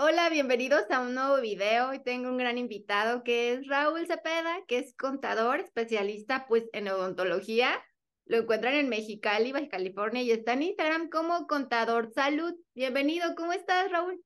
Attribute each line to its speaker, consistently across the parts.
Speaker 1: Hola, bienvenidos a un nuevo video. Hoy tengo un gran invitado que es Raúl Cepeda, que es contador, especialista pues en odontología. Lo encuentran en Mexicali, Baja California y está en Instagram como Contador Salud. Bienvenido, ¿cómo estás, Raúl?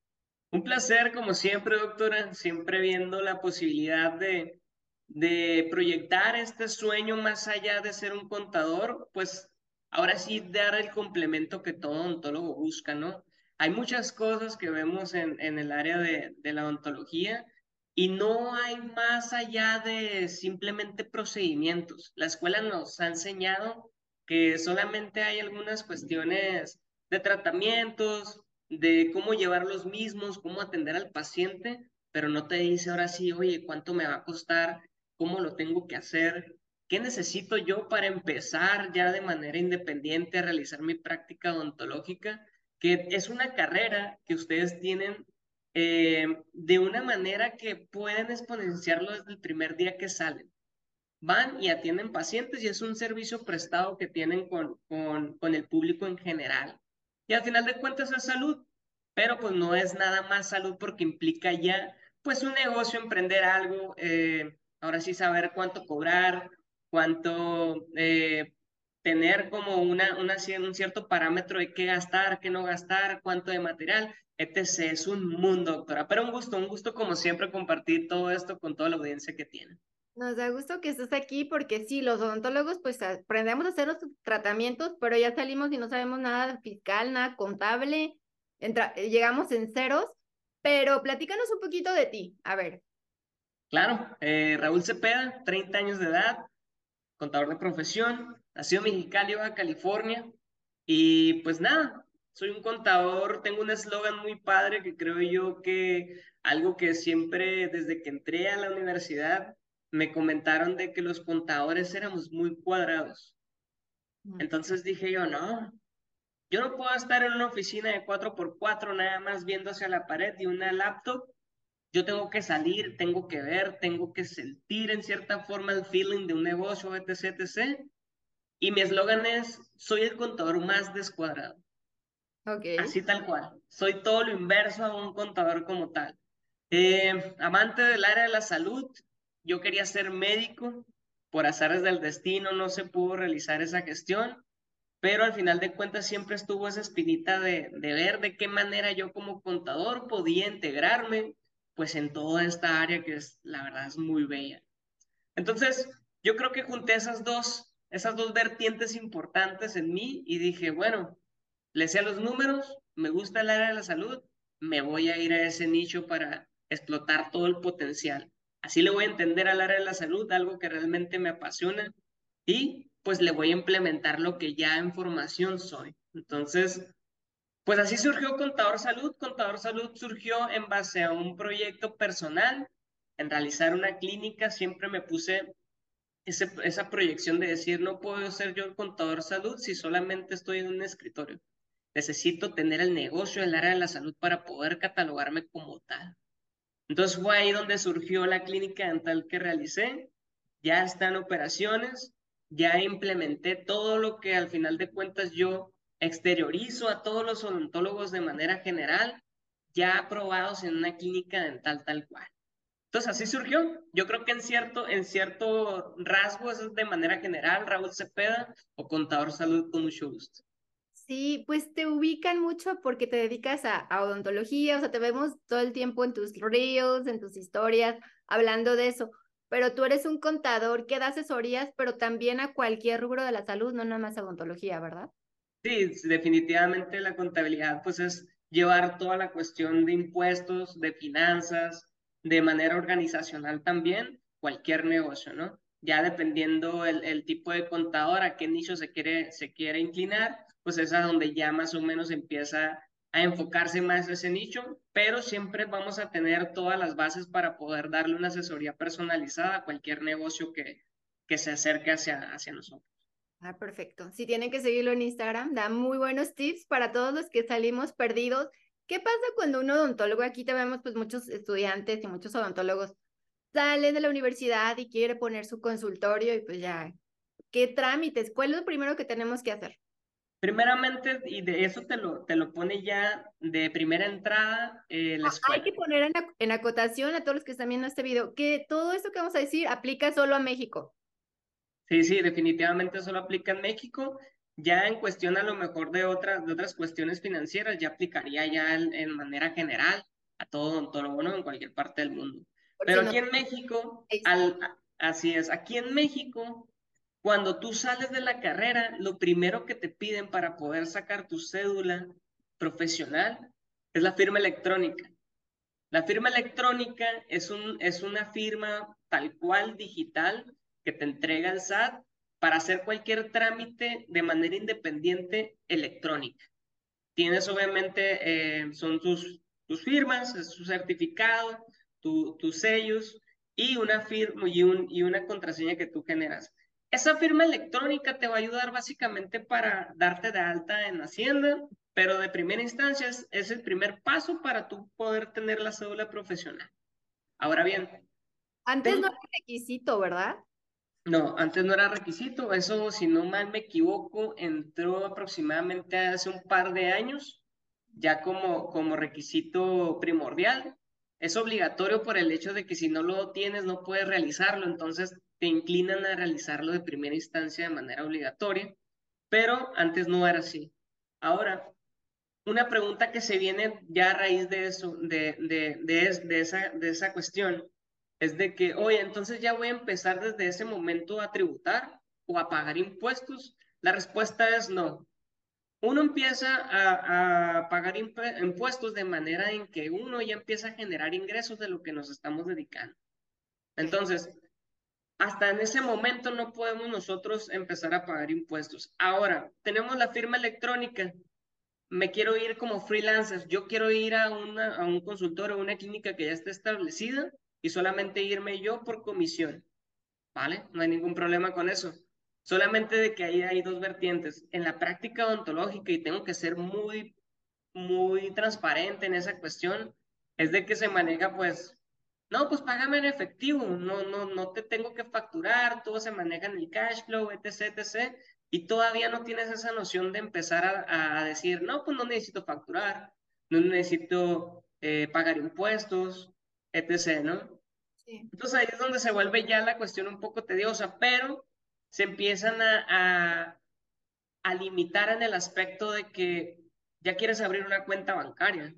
Speaker 2: Un placer, como siempre, doctora, siempre viendo la posibilidad de, de proyectar este sueño más allá de ser un contador, pues ahora sí dar el complemento que todo odontólogo busca, ¿no? Hay muchas cosas que vemos en, el área de, de, la odontología y no hay más allá de simplemente procedimientos. La escuela nos ha enseñado que solamente hay algunas cuestiones de tratamientos, de cómo llevar los mismos, cómo atender al paciente, pero no te dice ahora sí, oye, ¿cuánto me va a costar? ¿Cómo lo tengo que hacer? ¿Qué necesito yo para empezar ya de manera independiente a realizar mi práctica odontológica? Que es una carrera que ustedes tienen eh, de una manera que pueden exponenciarlo desde el primer día que salen. Van y atienden pacientes y es un servicio prestado que tienen con, con, con el público en general. Y al final de cuentas es salud, pero pues no es nada más salud porque implica ya pues un negocio, emprender algo, eh, ahora sí saber cuánto cobrar, cuánto eh, tener como una, una, un cierto parámetro de qué gastar, qué no gastar, cuánto de material, etc. Es un mundo, doctora. Pero un gusto, un gusto como siempre compartir todo esto con toda la audiencia que tiene.
Speaker 1: Nos da gusto que estés aquí porque sí, los odontólogos pues aprendemos a hacer los tratamientos, pero ya salimos y no sabemos nada fiscal, nada contable, entra, llegamos en ceros, pero platícanos un poquito de ti, a ver.
Speaker 2: Claro, eh, Raúl Cepeda, 30 años de edad, contador de profesión, nacido en Mexicali, Baja California. Y pues nada, soy un contador, tengo un eslogan muy padre que creo yo que algo que siempre desde que entré a la universidad me comentaron de que los contadores éramos muy cuadrados. Entonces dije yo, no, yo no puedo estar en una oficina de 4x4 nada más viendo hacia la pared y una laptop. Yo tengo que salir, tengo que ver, tengo que sentir en cierta forma el feeling de un negocio, etc, etc. Y mi eslogan es, soy el contador más descuadrado.
Speaker 1: Okay.
Speaker 2: Así tal cual. Soy todo lo inverso a un contador como tal. Eh, amante del área de la salud, yo quería ser médico, por azares del destino no se pudo realizar esa gestión, pero al final de cuentas siempre estuvo esa espinita de, de ver de qué manera yo como contador podía integrarme pues en toda esta área que es, la verdad, es muy bella. Entonces, yo creo que junté esas dos esas dos vertientes importantes en mí y dije, bueno, le sé los números, me gusta el área de la salud, me voy a ir a ese nicho para explotar todo el potencial. Así le voy a entender al área de la salud, algo que realmente me apasiona y pues le voy a implementar lo que ya en formación soy. Entonces, pues así surgió Contador Salud. Contador Salud surgió en base a un proyecto personal, en realizar una clínica. Siempre me puse esa proyección de decir, no puedo ser yo el contador salud si solamente estoy en un escritorio. Necesito tener el negocio del área de la salud para poder catalogarme como tal. Entonces fue ahí donde surgió la clínica dental que realicé. Ya están operaciones, ya implementé todo lo que al final de cuentas yo exteriorizo a todos los odontólogos de manera general, ya aprobados en una clínica dental tal cual. Entonces así surgió. Yo creo que en cierto, en cierto rasgo, eso es de manera general, Raúl Cepeda o Contador Salud con mucho gusto.
Speaker 1: Sí, pues te ubican mucho porque te dedicas a, odontología, o sea, te vemos todo el tiempo en tus reels, en tus historias, hablando de eso, pero tú eres un contador que da asesorías, pero también a cualquier rubro de la salud, no nada más a odontología, ¿verdad?
Speaker 2: Sí, definitivamente la contabilidad pues es llevar toda la cuestión de impuestos, de finanzas, de manera organizacional también cualquier negocio, ¿no? Ya dependiendo el, el, tipo de contador, a qué nicho se quiere, se quiere inclinar, pues es a donde ya más o menos empieza a enfocarse más ese nicho, pero siempre vamos a tener todas las bases para poder darle una asesoría personalizada a cualquier negocio que, que se acerque hacia, hacia nosotros.
Speaker 1: Ah, perfecto. Si tienen que seguirlo en Instagram, da muy buenos tips para todos los que salimos perdidos ¿Qué pasa cuando un odontólogo, aquí te vemos pues muchos estudiantes y muchos odontólogos, salen de la universidad y quiere poner su consultorio y pues ya, ¿qué trámites? ¿Cuál es lo primero que tenemos que hacer?
Speaker 2: Primeramente, y de eso te lo, te lo pone ya de primera entrada eh, la escuela.
Speaker 1: Hay que poner en, en, acotación a todos los que están viendo este video que todo esto que vamos a decir aplica solo a México.
Speaker 2: Sí, sí, definitivamente solo aplica en México. Ya en cuestión a lo mejor de otras, de otras cuestiones financieras, ya aplicaría ya en, manera general a todo odontólogo, ¿no? En cualquier parte del mundo. Pero aquí en México, al, así es, aquí en México cuando tú sales de la carrera, lo primero que te piden para poder sacar tu cédula profesional es la firma electrónica. La firma electrónica es, un, es una firma tal cual digital que te entrega el SAT para hacer cualquier trámite de manera independiente electrónica. Tienes obviamente, eh, son tus, tus firmas, es su certificado, tus sellos y una firma y, un, y una contraseña que tú generas. Esa firma electrónica te va a ayudar básicamente para darte de alta en Hacienda, pero de primera instancia es, el primer paso para tú poder tener la cédula profesional. Ahora bien.
Speaker 1: Antes no era requisito, ¿verdad?
Speaker 2: No, antes no era requisito. Eso, si no mal me equivoco, entró aproximadamente hace un par de años, ya como, como requisito primordial. Es obligatorio por el hecho de que si no lo tienes no puedes realizarlo. Entonces, te inclinan a realizarlo de primera instancia de manera obligatoria, pero antes no era así. Ahora, una pregunta que se viene ya a raíz de eso, de, de, de, esa, de esa cuestión, es de que, oye, entonces ya voy a empezar desde ese momento a tributar o a pagar impuestos. La respuesta es no. Uno empieza a, pagar impuestos de manera en que uno ya empieza a generar ingresos de lo que nos estamos dedicando. Entonces, hasta en ese momento no podemos nosotros empezar a pagar impuestos. Ahora, tenemos la firma electrónica. Me quiero ir como freelancer. Yo quiero ir a, una, a un consultor o una clínica que ya esté establecida y solamente irme yo por comisión. ¿Vale? No hay ningún problema con eso. Solamente de que ahí hay dos vertientes. En la práctica odontológica, y tengo que ser muy, muy transparente en esa cuestión, es de que se maneja pues no, pues págame en efectivo, no, no, no te tengo que facturar, todo se maneja en el cash flow, etc, etc. Y todavía no tienes esa noción de empezar a, decir, no, pues no necesito facturar, no necesito eh, pagar impuestos, etc, ¿no? Sí. Entonces ahí es donde se vuelve ya la cuestión un poco tediosa, pero se empiezan a, a, a limitar en el aspecto de que ya quieres abrir una cuenta bancaria.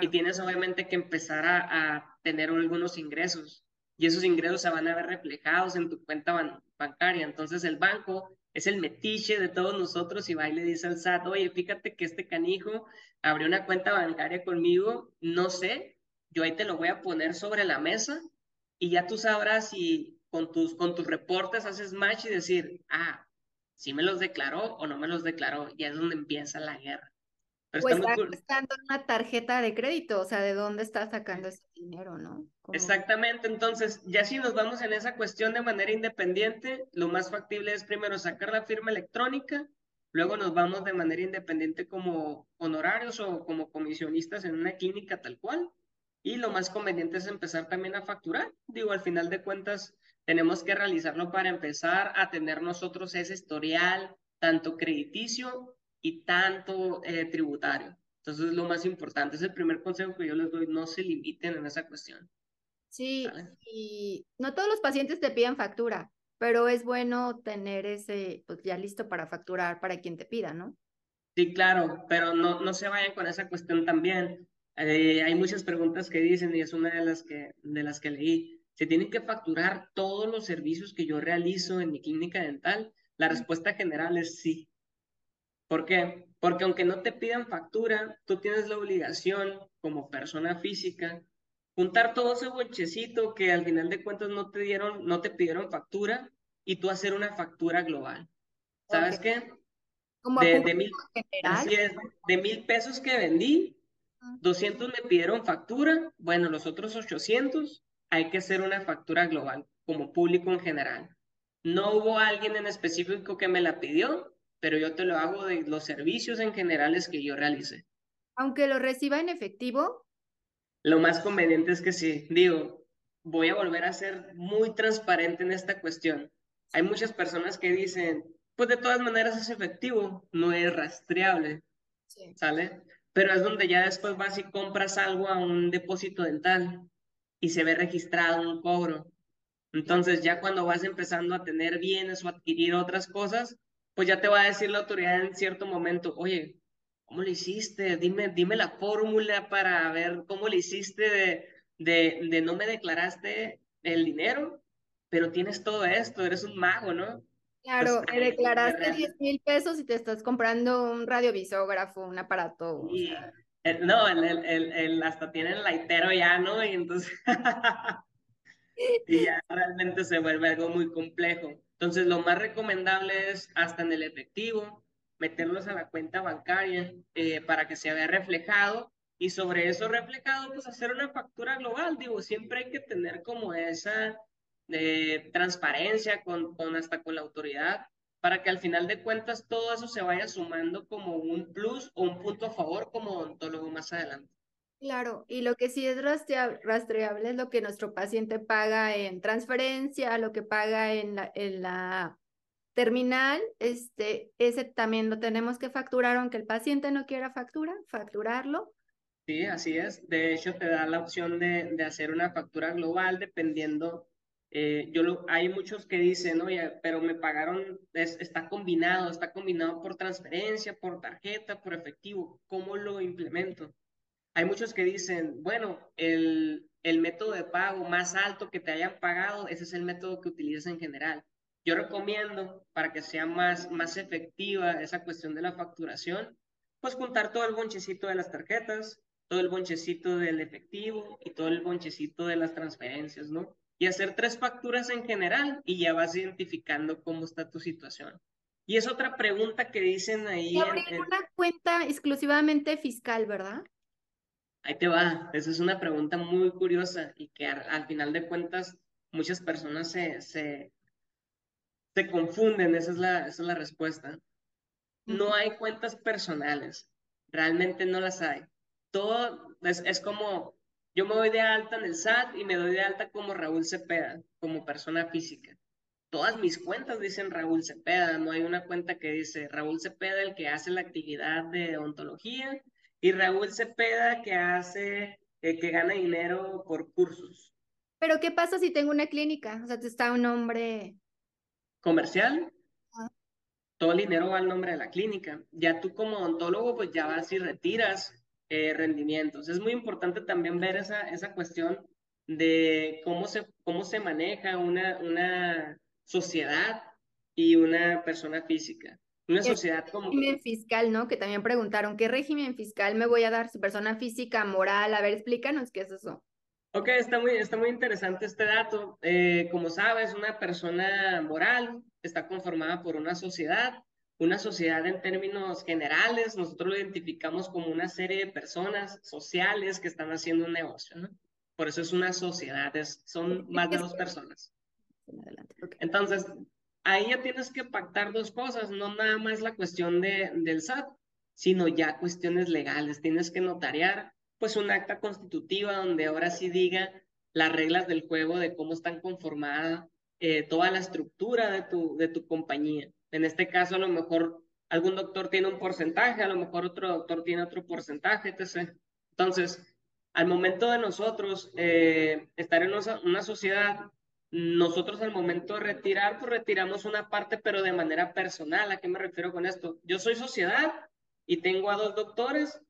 Speaker 2: Y tienes obviamente que empezar a, tener algunos ingresos y esos ingresos se van a ver reflejados en tu cuenta bancaria. Entonces el banco es el metiche de todos nosotros y va y le dice al SAT, oye, fíjate que este canijo abrió una cuenta bancaria conmigo, no sé, yo ahí te lo voy a poner sobre la mesa y ya tú sabrás si con tus, con tus reportes haces match y decir, ah, si me los declaró o no me los declaró, ya es donde empieza la guerra.
Speaker 1: Pero pues está una tarjeta de crédito, o sea, ¿de dónde está sacando ese dinero, no?
Speaker 2: Exactamente, entonces, ya si nos vamos en esa cuestión de manera independiente, lo más factible es primero sacar la firma electrónica, luego nos vamos de manera independiente como honorarios o como comisionistas en una clínica tal cual, y lo más conveniente es empezar también a facturar. Digo, al final de cuentas, tenemos que realizarlo para empezar a tener nosotros ese historial, tanto crediticio y tanto eh, tributario. Entonces, lo más importante es el primer consejo que yo les doy, no se limiten en esa cuestión.
Speaker 1: Sí, y no todos los pacientes te piden factura, pero es bueno tener ese, pues ya listo para facturar para quien te pida, ¿no?
Speaker 2: Sí, claro, pero no, no se vayan con esa cuestión también. Eh, hay muchas preguntas que dicen y es una de las que, de las que leí. ¿Se tienen que facturar todos los servicios que yo realizo en mi clínica dental? La respuesta general es sí. ¿Por qué? Porque aunque no te pidan factura, tú tienes la obligación como persona física juntar todo ese bonchecito que al final de cuentas no te dieron, no te pidieron factura y tú hacer una factura global. ¿Sabes qué?
Speaker 1: Como de,
Speaker 2: mil, de mil pesos que vendí, 200 me pidieron factura, bueno, los otros 800 hay que hacer una factura global como público en general. No hubo alguien en específico que me la pidió, pero yo te lo hago de los servicios en generales que yo realice.
Speaker 1: Aunque lo reciba en efectivo.
Speaker 2: Lo más conveniente es que sí, digo, voy a volver a ser muy transparente en esta cuestión. Hay muchas personas que dicen, pues de todas maneras es efectivo, no es rastreable, ¿sale? Pero es donde ya después vas y compras algo a un depósito dental y se ve registrado un cobro. Entonces ya cuando vas empezando a tener bienes o adquirir otras cosas, pues ya te va a decir la autoridad en cierto momento, oye, ¿cómo le hiciste? Dime, dime la fórmula para ver cómo le hiciste de, de, de no me declaraste el dinero, pero tienes todo esto, eres un mago, ¿no?
Speaker 1: Claro, me declaraste 10 mil pesos y te estás comprando un radiovisógrafo, un aparato.
Speaker 2: no, el, el, el, hasta tiene el laitero ya, ¿no? Y entonces, y ya realmente se vuelve algo muy complejo. Entonces, lo más recomendable es hasta en el efectivo, meterlos a la cuenta bancaria eh, para que se vea reflejado y sobre eso reflejado, pues hacer una factura global. Digo, siempre hay que tener como esa de transparencia con, con hasta con la autoridad para que al final de cuentas todo eso se vaya sumando como un plus o un punto a favor como odontólogo más adelante.
Speaker 1: Claro, y lo que sí es rastreable es lo que nuestro paciente paga en transferencia, lo que paga en la, en la terminal, este, ese también lo tenemos que facturar, aunque el paciente no quiera factura, facturarlo.
Speaker 2: Sí, así es. De hecho, te da la opción de, de hacer una factura global dependiendo eh, yo lo, hay muchos que dicen, oye, pero me pagaron, está combinado, está combinado por transferencia, por tarjeta, por efectivo, ¿cómo lo implemento? Hay muchos que dicen, bueno, el, el método de pago más alto que te hayan pagado, ese es el método que utilizas en general. Yo recomiendo, para que sea más, más efectiva esa cuestión de la facturación, pues juntar todo el bonchecito de las tarjetas, todo el bonchecito del efectivo y todo el bonchecito de las transferencias, ¿no? Y hacer tres facturas en general y ya vas identificando cómo está tu situación. Y es otra pregunta que dicen ahí.
Speaker 1: Y abrir una cuenta exclusivamente fiscal, ¿verdad?
Speaker 2: Ahí te va. Esa es una pregunta muy curiosa y que al, final de cuentas muchas personas se, se, se confunden. Esa es la, esa es la respuesta. No hay cuentas personales. Realmente no las hay. Todo es, es como yo me doy de alta en el SAT y me doy de alta como Raúl Cepeda, como persona física. Todas mis cuentas dicen Raúl Cepeda, no hay una cuenta que dice Raúl Cepeda el que hace la actividad de ontología y Raúl Cepeda que hace, eh, que gana dinero por cursos.
Speaker 1: Pero ¿qué pasa si tengo una clínica? O sea, te está un nombre
Speaker 2: comercial. Todo el dinero va al nombre de la clínica. Ya tú como odontólogo, pues ya vas y retiras eh, rendimientos. Es muy importante también ver esa, esa cuestión de cómo se, cómo se maneja una, una sociedad y una persona física. Una sociedad como...
Speaker 1: Régimen fiscal, ¿no? Que también preguntaron, ¿qué régimen fiscal me voy a dar? ¿Si persona física, moral? A ver, explícanos qué es eso.
Speaker 2: Ok, está muy, está muy interesante este dato. Eh, como sabes, una persona moral está conformada por una sociedad una sociedad en términos generales, nosotros lo identificamos como una serie de personas sociales que están haciendo un negocio, ¿no? Por eso es una sociedad, son más de dos personas. Entonces, ahí ya tienes que pactar dos cosas, no nada más la cuestión de, del SAT, sino ya cuestiones legales. Tienes que notariar, pues, un acta constitutiva donde ahora sí diga las reglas del juego de cómo están conformada eh, toda la estructura de tu, de tu compañía. En este caso, a lo mejor algún doctor tiene un porcentaje, a lo mejor otro doctor tiene otro porcentaje, etc. Entonces, al momento de nosotros eh, estar en una sociedad, nosotros al momento de retirar, pues retiramos una parte, pero de manera personal. ¿A qué me refiero con esto? Yo soy sociedad y tengo a dos doctores.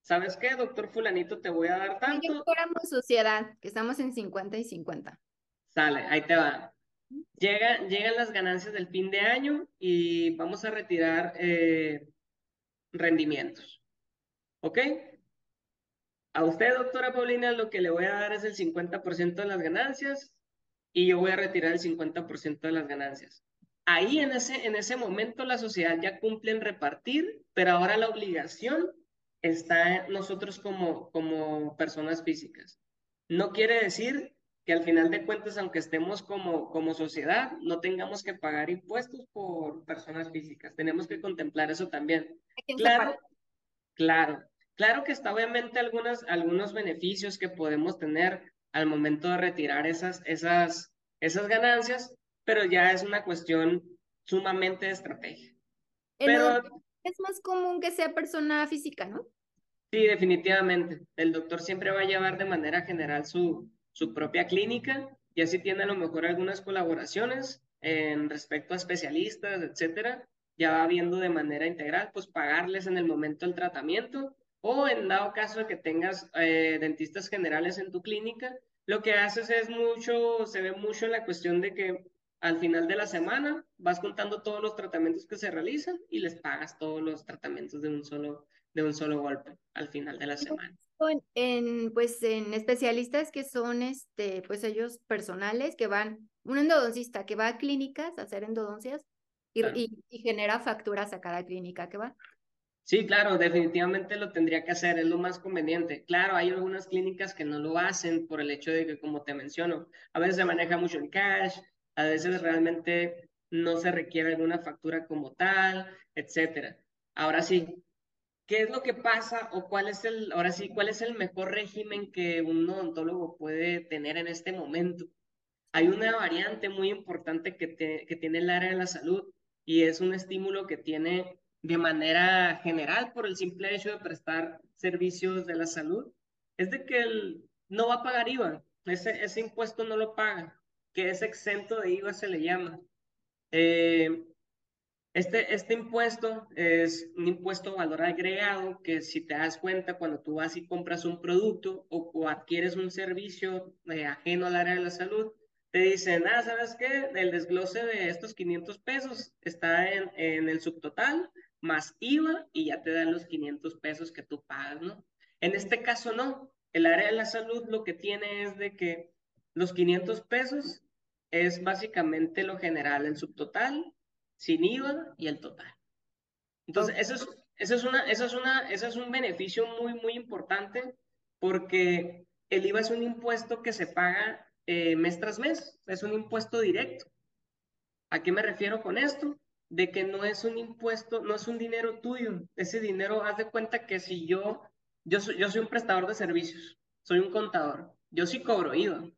Speaker 2: ¿Sabes qué, doctor fulanito? Te voy a dar tanto. Yo
Speaker 1: fuéramos sociedad, que estamos en 50 y 50.
Speaker 2: Sale, ahí te va. Llega, llegan las ganancias del fin de año y vamos a retirar eh, rendimientos. ¿Ok? A usted, doctora Paulina, lo que le voy a dar es el 50% de las ganancias y yo voy a retirar el 50% de las ganancias. Ahí en ese, en ese momento la sociedad ya cumple en repartir, pero ahora la obligación está en nosotros como, como personas físicas. No quiere decir que al final de cuentas, aunque estemos como, como sociedad, no tengamos que pagar impuestos por personas físicas. Tenemos que contemplar eso también. Claro, claro, claro que está obviamente algunas, algunos beneficios que podemos tener al momento de retirar esas, esas, esas ganancias, pero ya es una cuestión sumamente de estrategia.
Speaker 1: Pero es más común que sea persona física, ¿no?
Speaker 2: Sí, definitivamente. El doctor siempre va a llevar de manera general su, su propia clínica y así tiene a lo mejor algunas colaboraciones en respecto a especialistas, etcétera. Ya va viendo de manera integral, pues pagarles en el momento del tratamiento o en dado caso de que tengas eh, dentistas generales en tu clínica, lo que haces es mucho, se ve mucho en la cuestión de que al final de la semana vas contando todos los tratamientos que se realizan y les pagas todos los tratamientos de un solo, de un solo golpe al final de la semana.
Speaker 1: En, pues en especialistas que son este pues ellos personales que van un endodoncista que va a clínicas a hacer endodoncias y, y, genera facturas a cada clínica que va.
Speaker 2: Sí, claro, definitivamente lo tendría que hacer, es lo más conveniente. Claro, hay algunas clínicas que no lo hacen por el hecho de que, como te menciono, a veces se maneja mucho en cash, a veces realmente no se requiere alguna factura como tal, etcétera. Ahora sí, ¿qué es lo que pasa o cuál es el, ahora sí, cuál es el mejor régimen que un odontólogo puede tener en este momento? Hay una variante muy importante que, tiene el área de la salud y es un estímulo que tiene de manera general por el simple hecho de prestar servicios de la salud, es de que no va a pagar IVA, ese, ese impuesto no lo paga que es exento de IVA, se le llama. Eh, este, este impuesto es un impuesto valor agregado que si te das cuenta cuando tú vas y compras un producto o, adquieres un servicio eh, ajeno al área de la salud, te dicen, ah, ¿sabes qué? El desglose de estos 500 pesos está en, en el subtotal más IVA y ya te dan los 500 pesos que tú pagas, ¿no? En este caso no. El área de la salud lo que tiene es de que los 500 pesos es básicamente lo general, el subtotal, sin IVA y el total. Entonces, eso es, eso es, una, eso es, una, eso es un beneficio muy, muy importante porque el IVA es un impuesto que se paga eh, mes tras mes, es un impuesto directo. ¿A qué me refiero con esto? De que no es un impuesto, no es un dinero tuyo. Ese dinero, haz de cuenta que si yo, yo soy, yo soy un prestador de servicios, soy un contador, yo sí cobro IVA,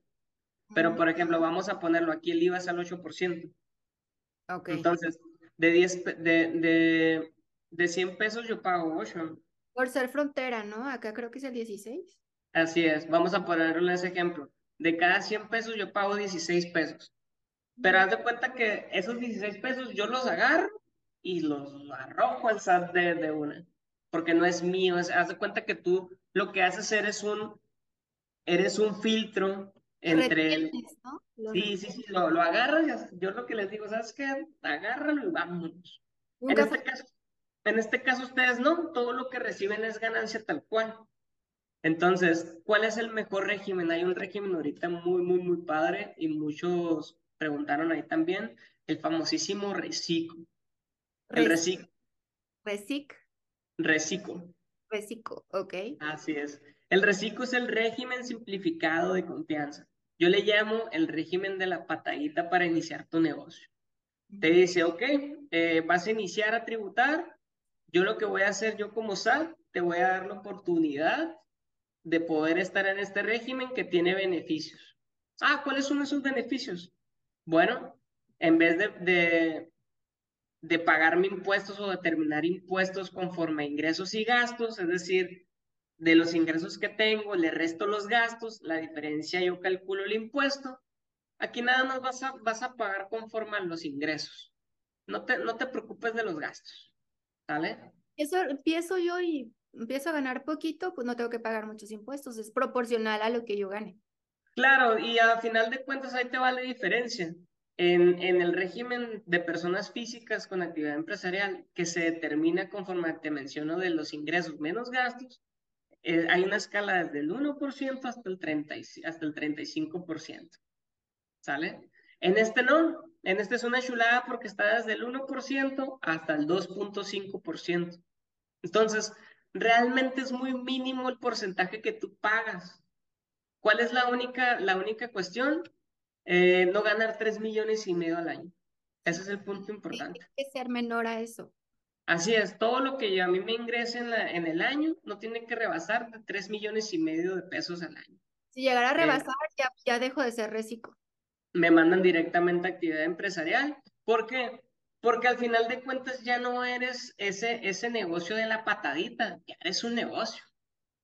Speaker 2: pero, por ejemplo, vamos a ponerlo aquí, el IVA es al 8%. Ok. Entonces, de, 10, de, de, de 100 pesos yo pago 8.
Speaker 1: Por ser frontera, ¿no? Acá creo que es el 16.
Speaker 2: Así es, vamos a ponerle ese ejemplo. De cada 100 pesos yo pago 16 pesos. Pero haz de cuenta que esos 16 pesos yo los agarro y los arrojo al SAT de, de una. Porque no es mío. haz de cuenta que tú lo que haces eres un, eres un filtro entre el... Sí, sí, sí, lo, lo agarras, yo lo que les digo, ¿sabes qué? Agárralo y vámonos. En este, caso, en este caso ustedes no, todo lo que reciben es ganancia tal cual. Entonces, ¿cuál es el mejor régimen? Hay un régimen ahorita muy, muy, muy padre y muchos preguntaron ahí también, el famosísimo Recico. El Recico.
Speaker 1: Recic.
Speaker 2: Recico.
Speaker 1: Recico, ok.
Speaker 2: Así es. El Recico es el régimen simplificado de confianza. Yo le llamo el régimen de la patadita para iniciar tu negocio. Te dice, ok, eh, vas a iniciar a tributar. Yo lo que voy a hacer yo como SAT, te voy a dar la oportunidad de poder estar en este régimen que tiene beneficios. Ah, ¿cuáles son esos beneficios? Bueno, en vez de, de, de pagarme impuestos o determinar impuestos conforme a ingresos y gastos, es decir, de los ingresos que tengo, le resto los gastos, la diferencia yo calculo el impuesto. Aquí nada más vas a, vas a pagar conforme a los ingresos. No te, no te preocupes de los gastos. ¿Sale?
Speaker 1: Eso empiezo yo y empiezo a ganar poquito, pues no tengo que pagar muchos impuestos. Es proporcional a lo que yo gane.
Speaker 2: Claro, y a final de cuentas ahí te va la diferencia. En, en, el régimen de personas físicas con actividad empresarial, que se determina conforme te menciono de los ingresos menos gastos, eh, hay una escala desde el 1% hasta el, 30, hasta el 35%. ¿Sale? En este no, en este es una chulada porque está desde el 1% hasta el 2.5%. Entonces, realmente es muy mínimo el porcentaje que tú pagas. ¿Cuál es la única, la única cuestión? Eh, no ganar 3 millones y medio al año. Ese es el punto importante.
Speaker 1: Tiene que ser menor a eso.
Speaker 2: Así es, todo lo que yo, a mí me ingrese en, la, en el año no tiene que rebasar de 3 millones y medio de pesos al año.
Speaker 1: Si llegara a eh, rebasar, ya, ya dejo de ser reciclo.
Speaker 2: Me mandan directamente a actividad empresarial. ¿Por qué? porque al final de cuentas ya no eres ese, ese negocio de la patadita, ya eres un negocio.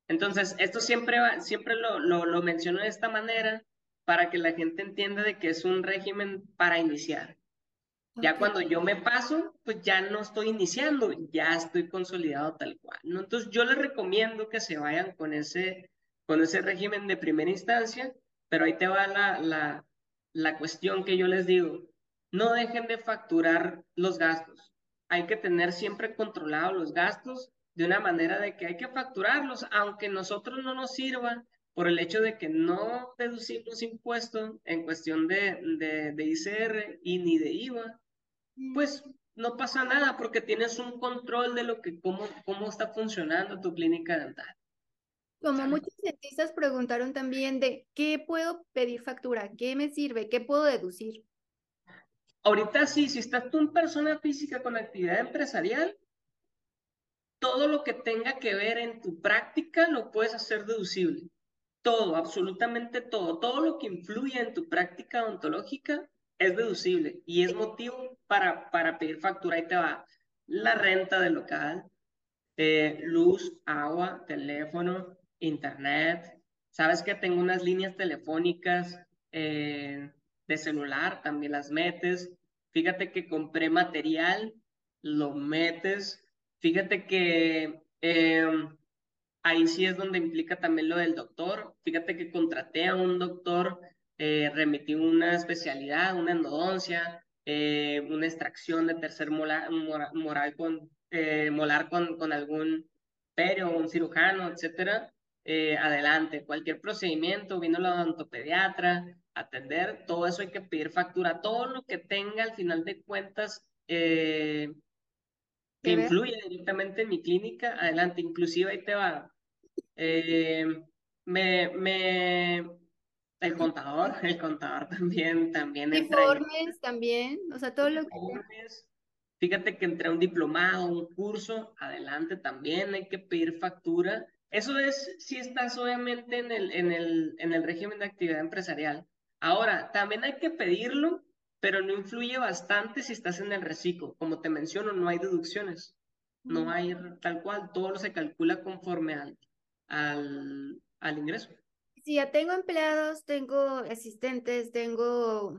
Speaker 2: Entonces, esto siempre, va, siempre lo, lo, lo menciono de esta manera para que la gente entienda de que es un régimen para iniciar. Ya cuando yo me paso, pues ya no estoy iniciando, ya estoy consolidado tal cual, ¿no? Entonces yo les recomiendo que se vayan con ese, con ese régimen de primera instancia, pero ahí te va la, la, la cuestión que yo les digo, no dejen de facturar los gastos. Hay que tener siempre controlados los gastos de una manera de que hay que facturarlos, aunque nosotros no nos sirva por el hecho de que no deducimos impuestos en cuestión de, de, de ICR y ni de IVA, pues no pasa nada porque tienes un control de lo que, cómo, cómo está funcionando tu clínica dental.
Speaker 1: Como muchos dentistas preguntaron también de qué puedo pedir factura, qué me sirve, qué puedo deducir.
Speaker 2: Ahorita sí, si estás tú en persona física con actividad empresarial, todo lo que tenga que ver en tu práctica lo puedes hacer deducible. Todo, absolutamente todo. Todo lo que influye en tu práctica odontológica es deducible y es motivo para, para pedir factura. Ahí te va la renta del local, eh, luz, agua, teléfono, internet. Sabes que tengo unas líneas telefónicas eh, de celular, también las metes. Fíjate que compré material, lo metes. Fíjate que em, ahí sí es donde implica también lo del doctor. Fíjate que contraté a un doctor eh, remití una especialidad, una endodoncia, eh, una extracción de tercer molar, moral con, eh, molar con, con algún perio, un cirujano, etcétera, eh, adelante. Cualquier procedimiento, vino la odontopediatra, atender, todo eso hay que pedir factura. Todo lo que tenga al final de cuentas que influye directamente en mi clínica, adelante. Inclusive ahí te va. me, me, el contador, el contador también, también
Speaker 1: Informes también, o sea, todo lo que...
Speaker 2: Fíjate que entre un diplomado, un curso, adelante también hay que pedir factura. Eso es si estás obviamente en el, en el, en el régimen de actividad empresarial. Ahora, también hay que pedirlo, pero no influye bastante si estás en el reciclo. Como te menciono, no hay deducciones. No hay tal cual, todo se calcula conforme al, al, al ingreso
Speaker 1: si ya tengo empleados, tengo asistentes, tengo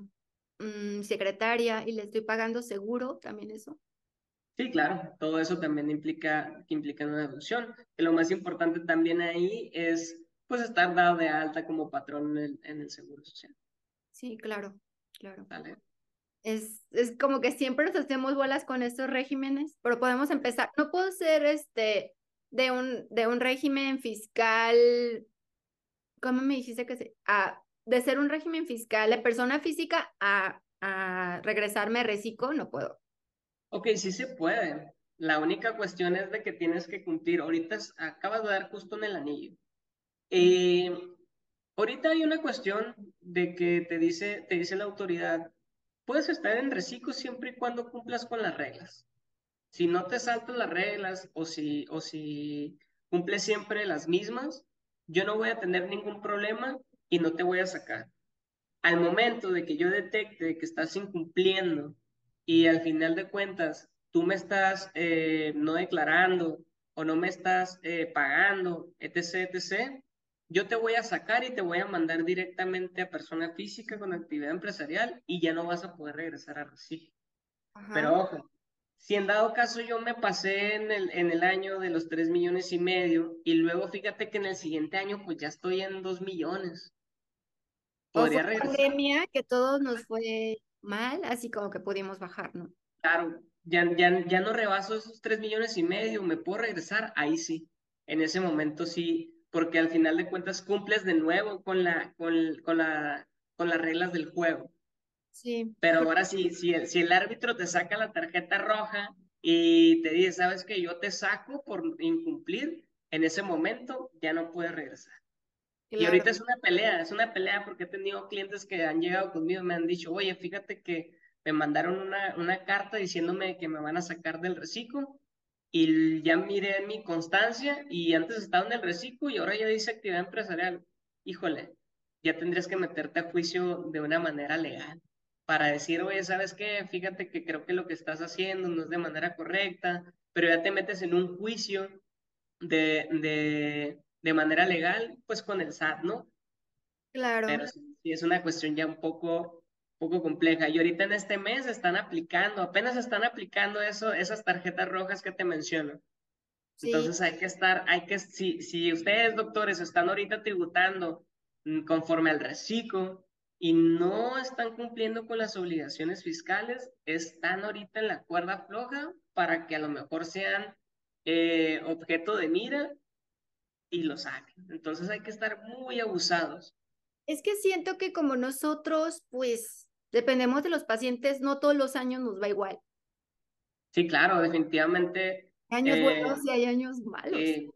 Speaker 1: mm, secretaria y le estoy pagando seguro, también eso.
Speaker 2: Sí, claro, todo eso también implica, implica una deducción. Que lo más importante también ahí es pues estar dado de alta como patrón en el, seguro social.
Speaker 1: Sí, claro, claro. Es, es como que siempre nos hacemos bolas con estos regímenes, pero podemos empezar. No puedo ser este de un, de un régimen fiscal ¿cómo me dijiste que se, a, de ser un régimen fiscal de persona física a, a regresarme reciclo, no puedo?
Speaker 2: Ok, sí se puede. La única cuestión es de que tienes que cumplir. Ahorita acabas de dar justo en el anillo. Eh, ahorita hay una cuestión de que te dice, te dice la autoridad, puedes estar en reciclo siempre y cuando cumplas con las reglas. Si no te saltan las reglas o si, o si cumples siempre las mismas, yo no voy a tener ningún problema y no te voy a sacar. Al momento de que yo detecte que estás incumpliendo y al final de cuentas tú me estás eh, no declarando o no me estás eh, pagando, etc., etc., yo te voy a sacar y te voy a mandar directamente a persona física con actividad empresarial y ya no vas a poder regresar a recibir. Pero ojo, si en dado caso yo me pasé en el, en el año de los 3 millones y medio y luego fíjate que en el siguiente año pues ya estoy en 2 millones.
Speaker 1: Podría o pandemia que todos nos fue mal, así como que pudimos bajar, ¿no?
Speaker 2: Claro, ya, ya, ya no rebaso esos 3 millones y medio, me puedo regresar, ahí sí. En ese momento sí, porque al final de cuentas cumples de nuevo con, la, con, con, la, con las reglas del juego. Pero ahora sí, si, el, si el árbitro te saca la tarjeta roja y te dice, sabes que yo te saco por incumplir, en ese momento ya no puedes regresar. Y ahorita es una pelea, es una pelea porque he tenido clientes que han llegado conmigo y me han dicho, oye, fíjate que me mandaron una, una carta diciéndome que me van a sacar del reciclo y ya miré mi constancia y antes estaba en el reciclo y ahora ya dice actividad empresarial. Híjole, ya tendrías que meterte a juicio de una manera legal para decir, oye, ¿sabes qué? Fíjate que creo que lo que estás haciendo no es de manera correcta, pero ya te metes en un juicio de, de, de manera legal, pues con el SAT, ¿no?
Speaker 1: Claro.
Speaker 2: Pero sí, es una cuestión ya un poco, poco compleja. Y ahorita en este mes están aplicando, apenas están aplicando eso, esas tarjetas rojas que te menciono. Entonces hay que estar, hay que, si, si ustedes, doctores, están ahorita tributando mm, conforme al reciclo y no están cumpliendo con las obligaciones fiscales, están ahorita en la cuerda floja para que a lo mejor sean eh, objeto de mira y lo saquen. Entonces hay que estar muy abusados.
Speaker 1: Es que siento que como nosotros, pues, dependemos de los pacientes, no todos los años nos va igual.
Speaker 2: Sí, claro, definitivamente.
Speaker 1: Hay años buenos y hay años malos.
Speaker 2: Eh,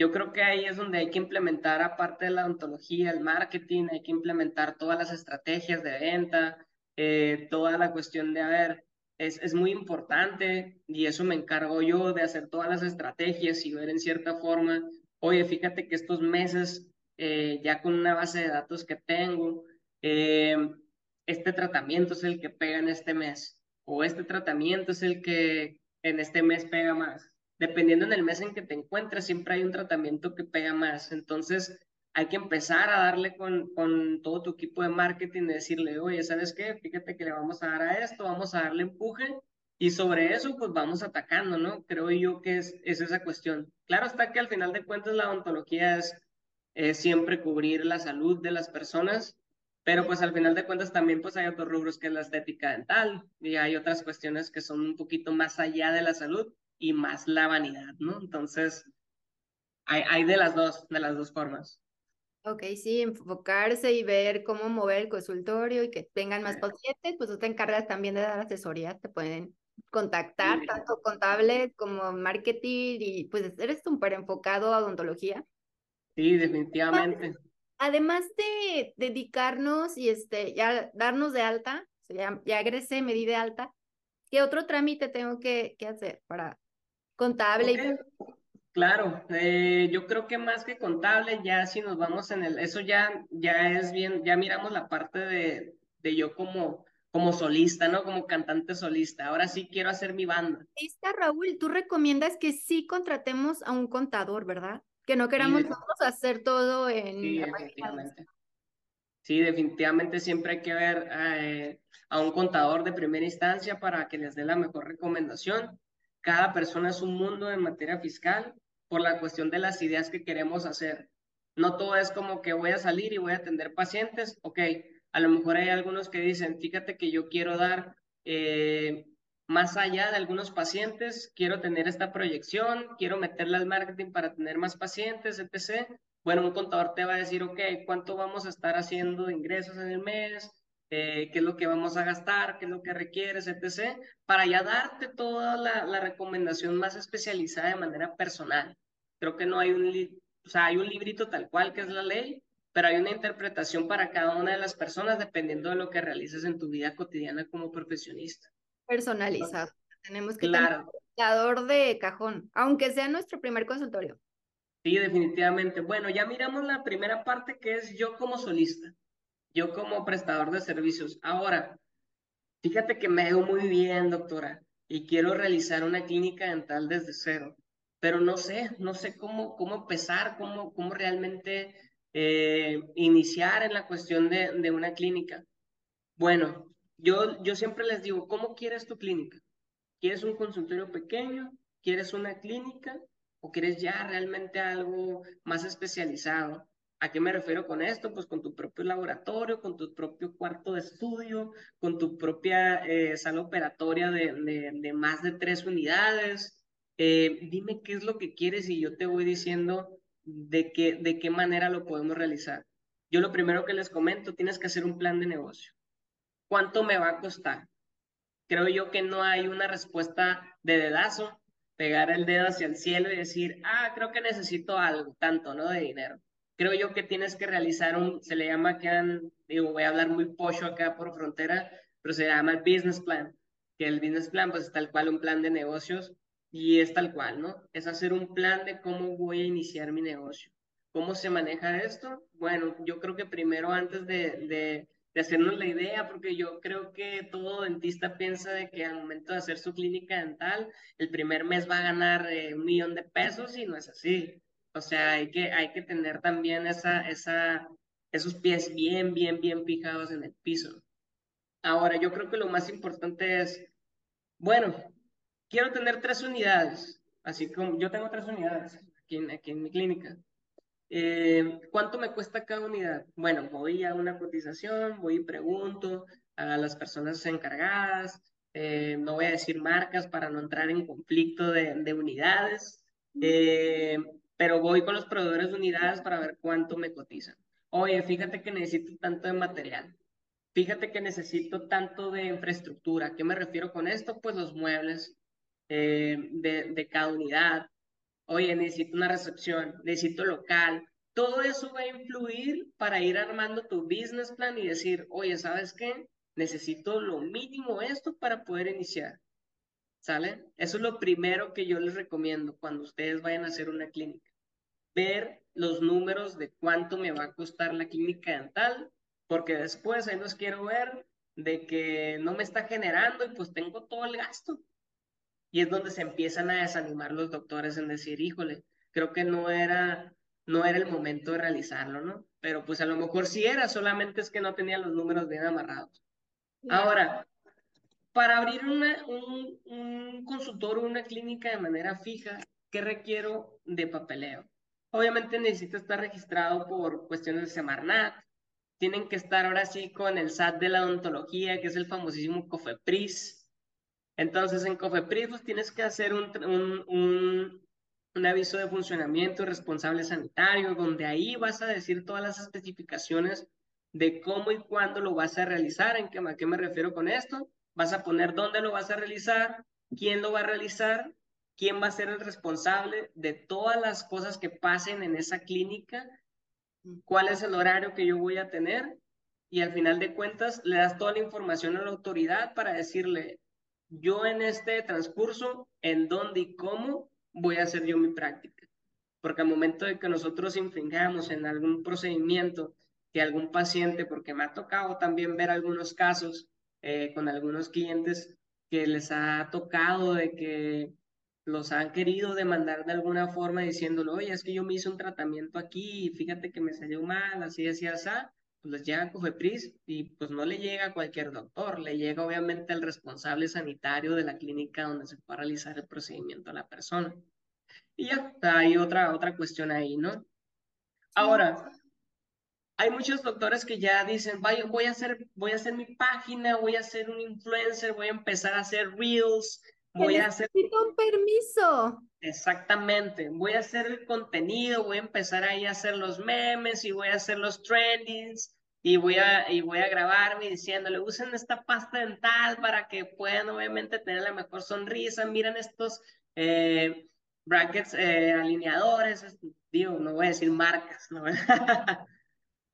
Speaker 2: yo creo que ahí es donde hay que implementar, aparte de la ontología, el marketing, hay que implementar todas las estrategias de venta, eh, toda la cuestión de, a ver, es, es muy importante y eso me encargo yo de hacer todas las estrategias y ver en cierta forma, oye, fíjate que estos meses, eh, ya con una base de datos que tengo, eh, este tratamiento es el que pega en este mes o este tratamiento es el que en este mes pega más dependiendo en el mes en que te encuentres, siempre hay un tratamiento que pega más. Entonces, hay que empezar a darle con, con todo tu equipo de marketing, de decirle, oye, ¿sabes qué? Fíjate que le vamos a dar a esto, vamos a darle empuje y sobre eso, pues vamos atacando, ¿no? Creo yo que es, es esa cuestión. Claro está que al final de cuentas la odontología es, es siempre cubrir la salud de las personas, pero pues al final de cuentas también pues hay otros rubros que es la estética dental y hay otras cuestiones que son un poquito más allá de la salud y más la vanidad, ¿no? Entonces, hay, hay de las dos, de las dos formas.
Speaker 1: Ok, sí, enfocarse y ver cómo mover el consultorio y que tengan más pacientes, pues tú te encargas también de dar asesoría, te pueden contactar, tanto contable como marketing, y pues eres súper enfocado a odontología.
Speaker 2: Sí, definitivamente.
Speaker 1: Además de dedicarnos y este, ya darnos de alta, ya, ya egresé, me di de alta, ¿qué otro trámite tengo que, que hacer para Contable.
Speaker 2: Claro, eh, yo creo que más que contable, ya si nos vamos en el, eso ya, ya es bien, ya miramos la parte de, de yo como, como solista, ¿no? Como cantante solista. Ahora sí quiero hacer mi banda.
Speaker 1: Está Raúl, tú recomiendas que sí contratemos a un contador, ¿verdad? Que no queramos hacer todo en...
Speaker 2: Sí, definitivamente. Sí, definitivamente siempre hay que ver eh, a un contador de primera instancia para que les dé la mejor recomendación cada persona es un mundo en materia fiscal por la cuestión de las ideas que queremos hacer. No todo es como que voy a salir y voy a atender pacientes. Ok, a lo mejor hay algunos que dicen, fíjate que yo quiero dar eh, más allá de algunos pacientes, quiero tener esta proyección, quiero meterle al marketing para tener más pacientes, etc. Bueno, un contador te va a decir, ok, ¿cuánto vamos a estar haciendo de ingresos en el mes? Eh, qué es lo que vamos a gastar, qué es lo que requieres, etc., para ya darte toda la, la, recomendación más especializada de manera personal. Creo que no hay un, o sea, hay un librito tal cual que es la ley, pero hay una interpretación para cada una de las personas dependiendo de lo que realices en tu vida cotidiana como profesionista.
Speaker 1: Personalizado. Tenemos que claro. tener un de cajón, aunque sea nuestro primer consultorio.
Speaker 2: Sí, definitivamente. Bueno, ya miramos la primera parte que es yo como solista yo como prestador de servicios. Ahora, fíjate que me veo muy bien, doctora, y quiero realizar una clínica dental desde cero, pero no sé, no sé cómo, cómo empezar, cómo, cómo realmente eh, iniciar en la cuestión de, de una clínica. Bueno, yo, yo siempre les digo, ¿cómo quieres tu clínica? ¿Quieres un consultorio pequeño? ¿Quieres una clínica? ¿O quieres ya realmente algo más especializado? ¿A qué me refiero con esto? Pues con tu propio laboratorio, con tu propio cuarto de estudio, con tu propia eh, sala operatoria de, más de tres unidades. Eh, dime qué es lo que quieres y yo te voy diciendo de qué, de qué manera lo podemos realizar. Yo lo primero que les comento, tienes que hacer un plan de negocio. ¿Cuánto me va a costar? Creo yo que no hay una respuesta de dedazo, pegar el dedo hacia el cielo y decir, ah, creo que necesito algo, tanto, ¿no? De dinero creo yo que tienes que realizar un, se le llama que digo, voy a hablar muy pocho acá por frontera, pero se llama el business plan, que el business plan pues es tal cual un plan de negocios y es tal cual, ¿no? Es hacer un plan de cómo voy a iniciar mi negocio. ¿Cómo se maneja esto? Bueno, yo creo que primero antes de, de, de hacernos la idea, porque yo creo que todo dentista piensa de que al momento de hacer su clínica dental, el primer mes va a ganar eh, un millón de pesos y no es así. O sea, hay que, hay que tener también esa, esa, esos pies bien, bien, bien fijados en el piso. Ahora, yo creo que lo más importante es, bueno, quiero tener tres unidades, así como yo tengo tres unidades aquí en, aquí en mi clínica. Eh, ¿Cuánto me cuesta cada unidad? Bueno, voy a una cotización, voy y pregunto a las personas encargadas, eh, no voy a decir marcas para no entrar en conflicto de, de unidades, eh, pero voy con los proveedores de unidades para ver cuánto me cotizan. Oye, fíjate que necesito tanto de material, fíjate que necesito tanto de infraestructura. ¿A qué me refiero con esto? Pues los muebles de, de cada unidad, oye, necesito una recepción, necesito local. Todo eso va a influir para ir armando tu business plan y decir, oye, ¿sabes qué? Necesito lo mínimo esto para poder iniciar. ¿Sale? Eso es lo primero que yo les recomiendo cuando ustedes vayan a hacer una clínica. Ver los números de cuánto me va a costar la clínica dental, porque después ahí los quiero ver de que no me está generando y pues tengo todo el gasto. Y es donde se empiezan a desanimar los doctores en decir, híjole, creo que no era, no era el momento de realizarlo, ¿no? Pero pues a lo mejor sí era, solamente es que no tenía los números bien amarrados. Ahora, para abrir una, un, un consultorio, una clínica de manera fija, ¿qué requiero de papeleo? Obviamente necesito estar registrado por cuestiones de Semarnat, tienen que estar ahora sí con el SAT de la odontología, que es el famosísimo COFEPRIS, entonces, en COFEPRIS pues, tienes que hacer un, un, un, un, aviso de funcionamiento responsable sanitario, donde ahí vas a decir todas las especificaciones de cómo y cuándo lo vas a realizar, en qué, a qué me refiero con esto. Vas a poner dónde lo vas a realizar, quién lo va a realizar, quién va a ser el responsable de todas las cosas que pasen en esa clínica, cuál es el horario que yo voy a tener y al final de cuentas le das toda la información a la autoridad para decirle, yo en este transcurso, en dónde y cómo voy a hacer yo mi práctica. Porque al momento de que nosotros infringamos en algún procedimiento que algún paciente, porque me ha tocado también ver algunos casos eh, con algunos clientes que les ha tocado de que los han querido demandar de alguna forma diciéndolo, oye, es que yo me hice un tratamiento aquí y fíjate que me salió mal, así, así, así, pues les llega a Cofepris y pues no le llega a cualquier doctor, le llega obviamente al responsable sanitario de la clínica donde se puede realizar el procedimiento a la persona. Y ya, hay otra, otra cuestión ahí, ¿no? Ahora, hay muchos doctores que ya dicen, vaya, voy a hacer, voy a hacer mi página, voy a ser un influencer, voy a empezar a hacer reels, voy a hacer...
Speaker 1: un permiso.
Speaker 2: Exactamente, voy a hacer el contenido, voy a empezar ahí a hacer los memes y voy a hacer los trendings y voy a, y voy a grabarme diciéndole, usen esta pasta dental para que puedan obviamente tener la mejor sonrisa, miren estos eh, brackets eh, alineadores, digo, no voy a decir marcas, ¿no?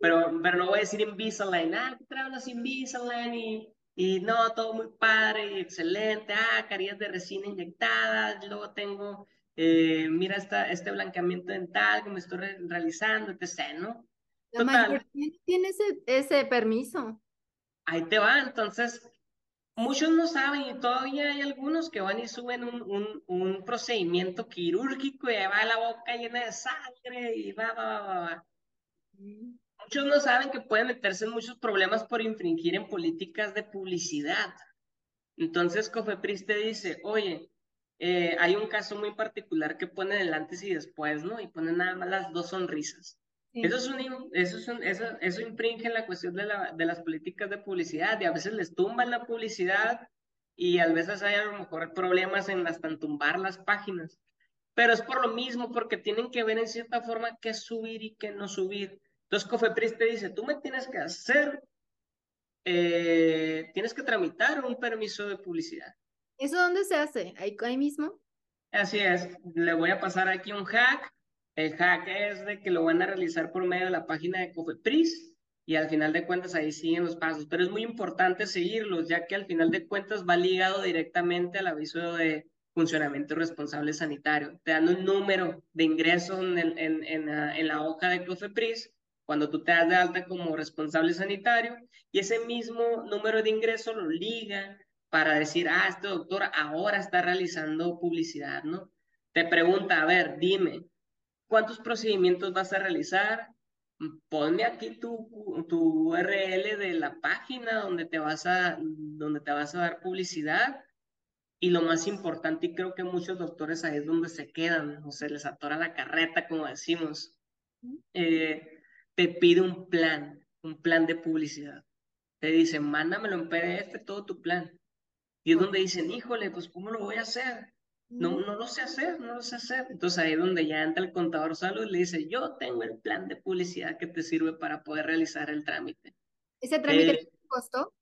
Speaker 2: pero, pero no voy a decir Invisalign, ah, traen los Invisalign y y no, todo muy padre y excelente. Ah, carillas de resina inyectada. Luego tengo, eh, mira esta, este blanqueamiento dental que me estoy realizando, etc. ¿no?
Speaker 1: Total. tiene ese, ese permiso?
Speaker 2: Ahí te va. Entonces, muchos no saben y todavía hay algunos que van y suben un, un, un procedimiento quirúrgico y va la boca llena de sangre y va, va, va, va. Mm muchos no saben que pueden meterse en muchos problemas por infringir en políticas de publicidad. Entonces, Cofepris te dice, oye, eh, hay un caso muy particular que pone el antes y después, ¿no? Y pone nada más las dos sonrisas. Eso, es un, eso, es un, eso, eso infringe en la cuestión de, la, de las políticas de publicidad y a veces les tumban la publicidad y a veces hay a lo mejor problemas en hasta tumbar las páginas. Pero es por lo mismo, porque tienen que ver en cierta forma qué subir y qué no subir. Entonces Cofepris te dice, tú me tienes que hacer, eh, tienes que tramitar un permiso de publicidad.
Speaker 1: ¿Eso dónde se hace? ¿Ahí, ahí mismo?
Speaker 2: Así es, le voy a pasar aquí un hack. El hack es de que lo van a realizar por medio de la página de Cofepris y al final de cuentas ahí siguen los pasos, pero es muy importante seguirlos, ya que al final de cuentas va ligado directamente al aviso de funcionamiento responsable sanitario. Te dan un número de ingreso en, en, en, en la hoja de Cofepris cuando tú te das de alta como responsable sanitario y ese mismo número de ingreso lo liga para decir, ah, este doctor ahora está realizando publicidad, ¿no? Te pregunta, a ver, dime, ¿cuántos procedimientos vas a realizar? Ponme aquí tu, tu URL de la página donde te, vas a, donde te vas a dar publicidad. Y lo más importante, y creo que muchos doctores ahí es donde se quedan, o se les atora la carreta, como decimos. Eh, te pide un plan, un plan de publicidad. Te dicen, mándamelo en PDF todo tu plan. Y es donde dicen, híjole, pues ¿cómo lo voy a hacer? No, no lo sé hacer, no lo sé hacer. Entonces ahí es donde ya entra el contador salud y le dice, yo tengo el plan de publicidad que te sirve para poder realizar el trámite.
Speaker 1: ¿Ese trámite eh, costó?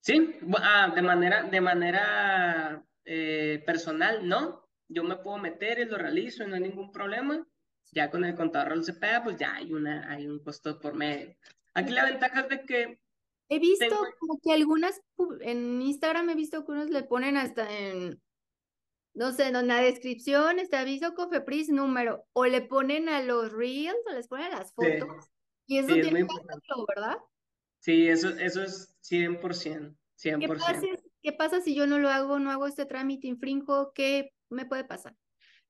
Speaker 2: Sí, ah, de manera, de manera eh, personal, no. Yo me puedo meter y lo realizo y no hay ningún problema. Ya con el contador del CPA, pues ya hay, una, hay un costo por medio. Aquí la ventaja es de que...
Speaker 1: He visto como que algunas, en Instagram he visto que unos le ponen hasta en, no sé, en la descripción, este aviso Cofepris número, o le ponen a los reels, o les ponen las fotos. Y eso tiene que ¿verdad?
Speaker 2: Sí, eso, eso es 100%. 100%. ¿Qué pasa,
Speaker 1: ¿Qué pasa si yo no lo hago, no hago este trámite, infringo? ¿Qué me puede pasar?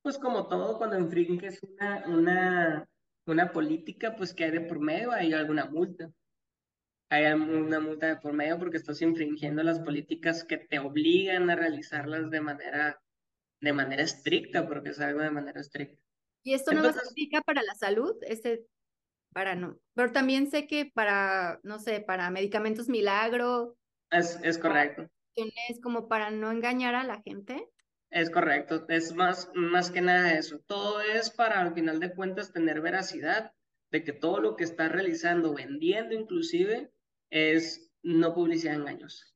Speaker 2: Pues como todo, cuando infringes una, una, una política, pues que hay de por medio, hay alguna multa. Hay una multa de por medio porque estás infringiendo las políticas que te obligan a realizarlas de manera, de manera estricta, porque es algo de manera estricta.
Speaker 1: ¿Y esto no se aplica para la salud? Este, para no. Pero también sé que para, no sé, para medicamentos milagro.
Speaker 2: Es, es correcto.
Speaker 1: Es como para no engañar a la gente.
Speaker 2: Es correcto, es más, más que nada eso. Todo es para, al final de cuentas, tener veracidad de que todo lo que está realizando, vendiendo inclusive, es no publicidad engañosa.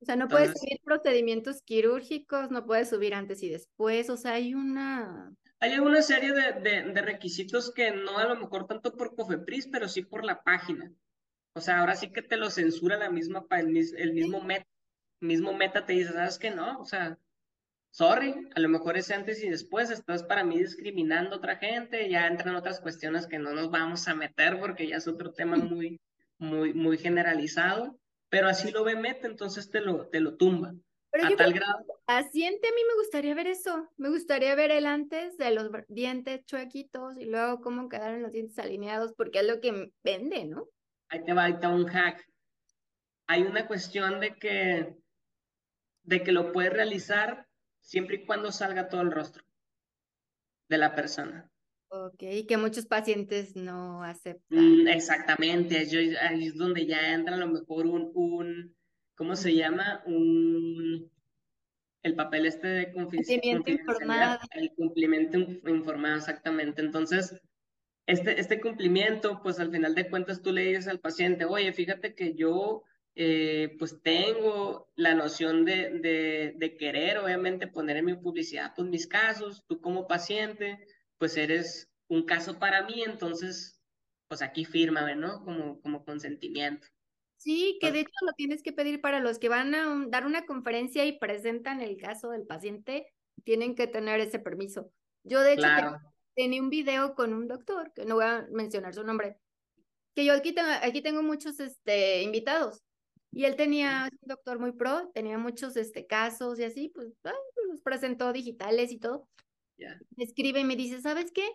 Speaker 1: O sea, no puedes subir procedimientos quirúrgicos, no puedes subir antes y después, o sea, hay una...
Speaker 2: Hay una serie de, de, requisitos que no a lo mejor tanto por Cofepris, pero sí por la página. O sea, ahora sí que te lo censura la misma, el, el mismo meta, mismo meta te dice, ¿sabes qué? No, o sea, sorry, a lo mejor es antes y después, estás para mí discriminando a otra gente, ya entran otras cuestiones que no nos vamos a meter porque ya es otro tema muy, muy, muy generalizado, pero así lo ve Meta, entonces te lo, te lo tumba.
Speaker 1: Pero a tal grado. Paciente, a mí me gustaría ver eso. Me gustaría ver el antes de los dientes chuequitos y luego cómo quedaron los dientes alineados, porque es lo que vende, ¿no?
Speaker 2: Ahí te va, ahí te va un hack. Hay una cuestión de que, de que lo puedes realizar siempre y cuando salga todo el rostro de la persona.
Speaker 1: Ok, que muchos pacientes no aceptan.
Speaker 2: Mm, exactamente, ahí es donde ya entra a lo mejor un, un ¿cómo se llama? Un, el papel este de
Speaker 1: cumplimiento informado.
Speaker 2: El cumplimiento informado, exactamente. Entonces, este, este cumplimiento, pues al final de cuentas tú le dices al paciente, oye, fíjate que yo eh, pues tengo la noción de, de, querer, obviamente, poner en mi publicidad pues, mis casos, tú como paciente, pues eres un caso para mí, entonces, pues aquí fírmame, ¿no? Como, como consentimiento.
Speaker 1: Sí, que de hecho lo tienes que pedir para los que van a dar una conferencia y presentan el caso del paciente, tienen que tener ese permiso. Yo de hecho tenía un video con un doctor, que no voy a mencionar su nombre, que yo aquí tengo, aquí tengo muchos este, invitados y él tenía, un doctor muy pro, tenía muchos este, casos y así, pues los presentó digitales y todo. Me escribe y me dice, ¿sabes qué?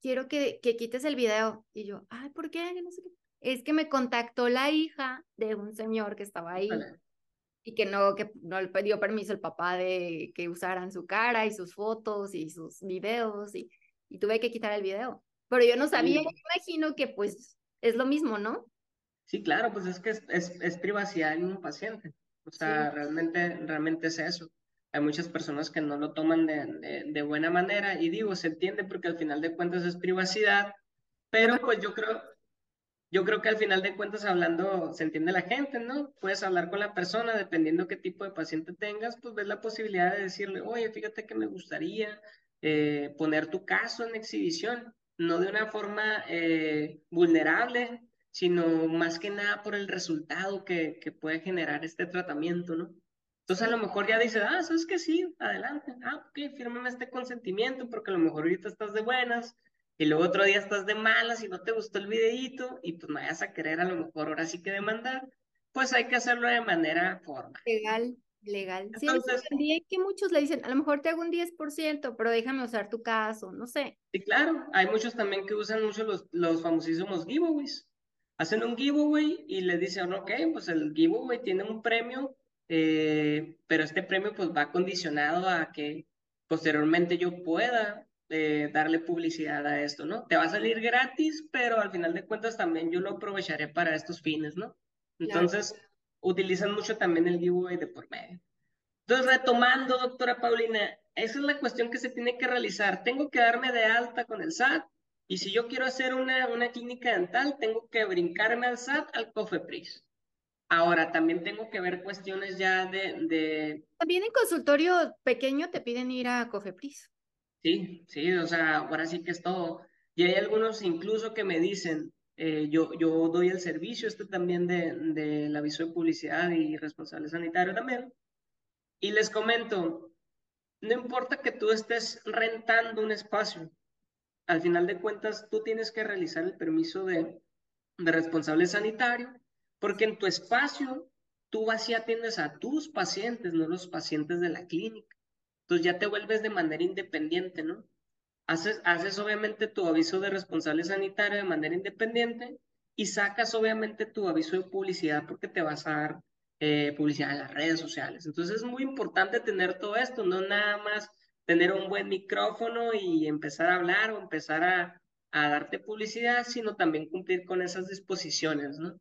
Speaker 1: Quiero que, que quites el video. Y yo, ay, ¿por qué? No sé qué. Es que me contactó la hija de un señor que estaba ahí y que no, que no le pidió permiso el papá de que usaran su cara y sus fotos y sus videos y, y tuve que quitar el video. Pero yo no sabía, imagino que pues es lo mismo, ¿no?
Speaker 2: Sí, claro, pues es que es, es, privacidad en un paciente. O sea, realmente, realmente es eso. Hay muchas personas que no lo toman de, de, buena manera y digo, se entiende porque al final de cuentas es privacidad, pero pues yo creo, yo creo que al final de cuentas hablando se entiende la gente, ¿no? Puedes hablar con la persona, dependiendo qué tipo de paciente tengas, pues ves la posibilidad de decirle, oye, fíjate que me gustaría eh, poner tu caso en exhibición, no de una forma eh, vulnerable, sino más que nada por el resultado que, que puede generar este tratamiento, ¿no? Entonces a lo mejor ya dice, ah, sabes que sí, adelante, ah, ok, fírmame este consentimiento porque a lo mejor ahorita estás de buenas y luego otro día estás de malas y no te gustó el videíto y pues me vayas a querer a lo mejor ahora sí que demandar, pues hay que hacerlo de manera formal.
Speaker 1: Legal, legal. Sí, también que muchos le dicen, a lo mejor te hago un 10%, pero déjame usar tu caso, no sé.
Speaker 2: Sí, claro, hay muchos también que usan mucho los, los famosísimos giveaways. Hacen un giveaway y le dicen, ok, pues el giveaway tiene un premio, eh, pero este premio pues va condicionado a que posteriormente yo pueda darle publicidad a esto, ¿no? Te va a salir gratis, pero al final de cuentas también yo lo aprovecharé para estos fines, ¿no? Entonces, utilizan mucho también el giveaway de por medio. Entonces, retomando, doctora Paulina, esa es la cuestión que se tiene que realizar. Tengo que darme de alta con el SAT y si yo quiero hacer una, una clínica dental, tengo que brincarme al SAT, al COFEPRIS. Ahora, también tengo que ver cuestiones ya de, de...
Speaker 1: También en consultorio pequeño te piden ir a COFEPRIS.
Speaker 2: Sí, sí, o sea, ahora sí que es todo. Y hay algunos incluso que me dicen, eh, yo, yo doy el servicio este también de, del aviso de publicidad y responsable sanitario también. Y les comento, no importa que tú estés rentando un espacio, al final de cuentas tú tienes que realizar el permiso de, responsable sanitario, porque en tu espacio tú vas y atiendes a tus pacientes, no los pacientes de la clínica. Entonces ya te vuelves de manera independiente, ¿no? Haces, haces obviamente tu aviso de responsable sanitario de manera independiente y sacas obviamente tu aviso de publicidad porque te vas a dar eh, publicidad en las redes sociales. Entonces es muy importante tener todo esto, no nada más tener un buen micrófono y empezar a hablar o empezar a, a darte publicidad, sino también cumplir con esas disposiciones, ¿no?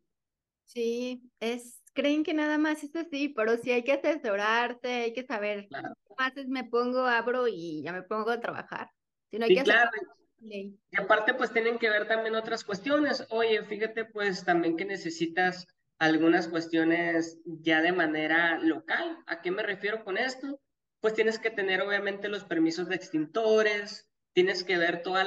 Speaker 1: Sí, es, creen que nada más es así, pero sí hay que asesorarte, hay que saber. Claro. Más me pongo, abro y ya me pongo a trabajar.
Speaker 2: Si no hay que claro. Y aparte, pues tienen que ver también otras cuestiones. Oye, fíjate, pues también que necesitas algunas cuestiones ya de manera local. ¿A qué me refiero con esto? Pues tienes que tener obviamente los permisos de extintores, tienes que ver toda,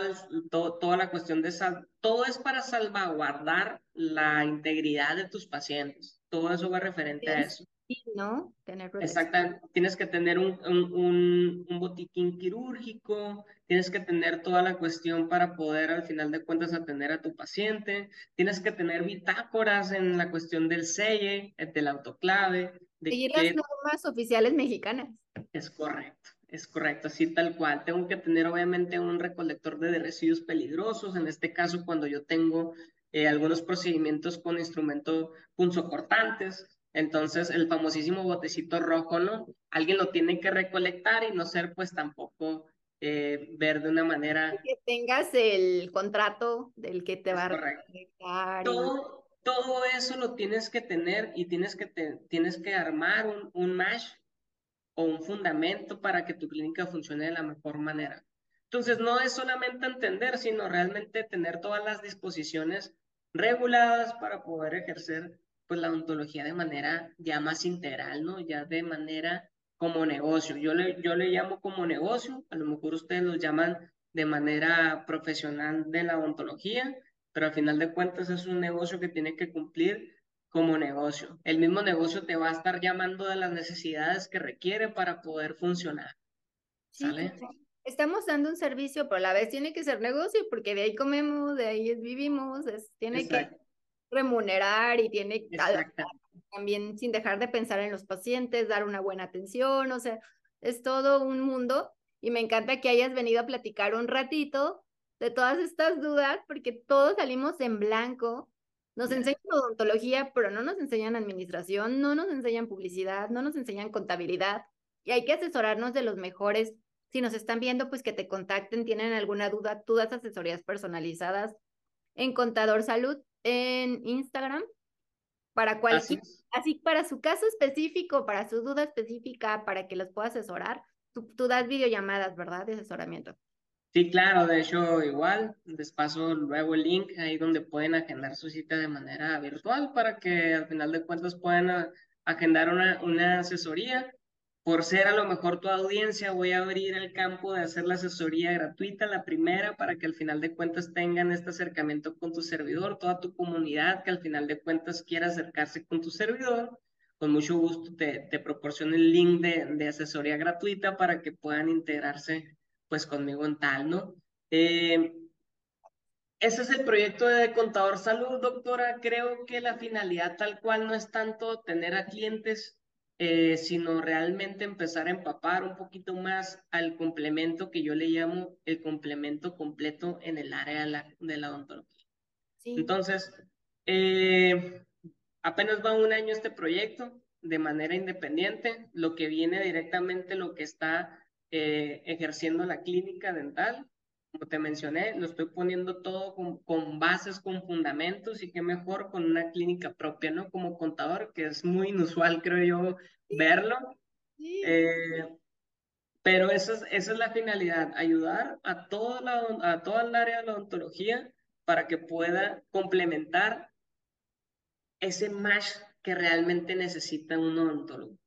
Speaker 2: toda la cuestión de sal, todo es para salvaguardar la integridad de tus pacientes. Todo eso va referente a eso.
Speaker 1: ¿no? Tener
Speaker 2: Exactamente. Tienes que tener un, un, un, botiquín quirúrgico, tienes que tener toda la cuestión para poder al final de cuentas atender a tu paciente, tienes que tener bitácoras en la cuestión del selle, del autoclave.
Speaker 1: De Seguir las normas oficiales mexicanas.
Speaker 2: Es correcto. Es correcto, así tal cual. Tengo que tener obviamente un recolector de residuos peligrosos. En este caso, cuando yo tengo eh, algunos procedimientos con instrumentos punzocortantes, entonces el famosísimo botecito rojo, ¿no? Alguien lo tiene que recolectar y no ser pues tampoco eh, ver de una manera...
Speaker 1: Que tengas el contrato del que te va a recolectar.
Speaker 2: Todo, todo eso lo tienes que tener y tienes que, te, tienes que armar un, un mesh o un fundamento para que tu clínica funcione de la mejor manera. Entonces, no es solamente entender, sino realmente tener todas las disposiciones reguladas para poder ejercer pues la odontología de manera ya más integral, ¿no? Ya de manera como negocio. Yo le, yo le llamo como negocio, a lo mejor ustedes lo llaman de manera profesional de la odontología, pero al final de cuentas es un negocio que tiene que cumplir como negocio. El mismo negocio te va a estar llamando de las necesidades que requiere para poder funcionar. ¿Sale?
Speaker 1: estamos dando un servicio, pero a la vez tiene que ser negocio, porque de ahí comemos, de ahí vivimos, es, tiene que remunerar y tiene que también sin dejar de pensar en los pacientes, dar una buena atención, o sea, es todo un mundo y me encanta que hayas venido a platicar un ratito de todas estas dudas, porque todos salimos en blanco nos enseñan odontología, pero no nos enseñan administración, no nos enseñan publicidad, no nos enseñan contabilidad. Y hay que asesorarnos de los mejores. Si nos están viendo, pues que te contacten, tienen alguna duda, tú das asesorías personalizadas en Contador Salud en Instagram para cualquier, así, para su caso específico, para su duda específica, para que los pueda asesorar. Tú, tú das videollamadas, ¿verdad? De asesoramiento.
Speaker 2: Sí, claro, de hecho igual, les paso luego el link ahí donde pueden agendar su cita de manera virtual para que al final de cuentas puedan agendar una, una asesoría. Por ser a lo mejor tu audiencia, voy a abrir el campo de hacer la asesoría gratuita, la primera, para que al final de cuentas tengan este acercamiento con tu servidor, toda tu comunidad que al final de cuentas quiera acercarse con tu servidor. Con mucho gusto te, te proporciono el link de, de asesoría gratuita para que puedan integrarse pues conmigo en tal, ¿no? Eh, ese es el proyecto de Contador Salud, doctora. Creo que la finalidad tal cual no es tanto tener a clientes, eh, sino realmente empezar a empapar un poquito más al complemento que yo le llamo el complemento completo en el área de la, de la odontología. Entonces, eh, apenas va un año este proyecto de manera independiente, lo que viene directamente, lo que está eh, ejerciendo la clínica dental como te mencioné, lo estoy poniendo todo con, con, bases, con fundamentos y qué mejor con una clínica propia, ¿no? Como contador, que es muy inusual, creo yo, verlo. Eh, pero esa es, esa es la finalidad, ayudar a toda, la, a toda el área de la odontología para que pueda complementar ese match que realmente necesita un odontólogo.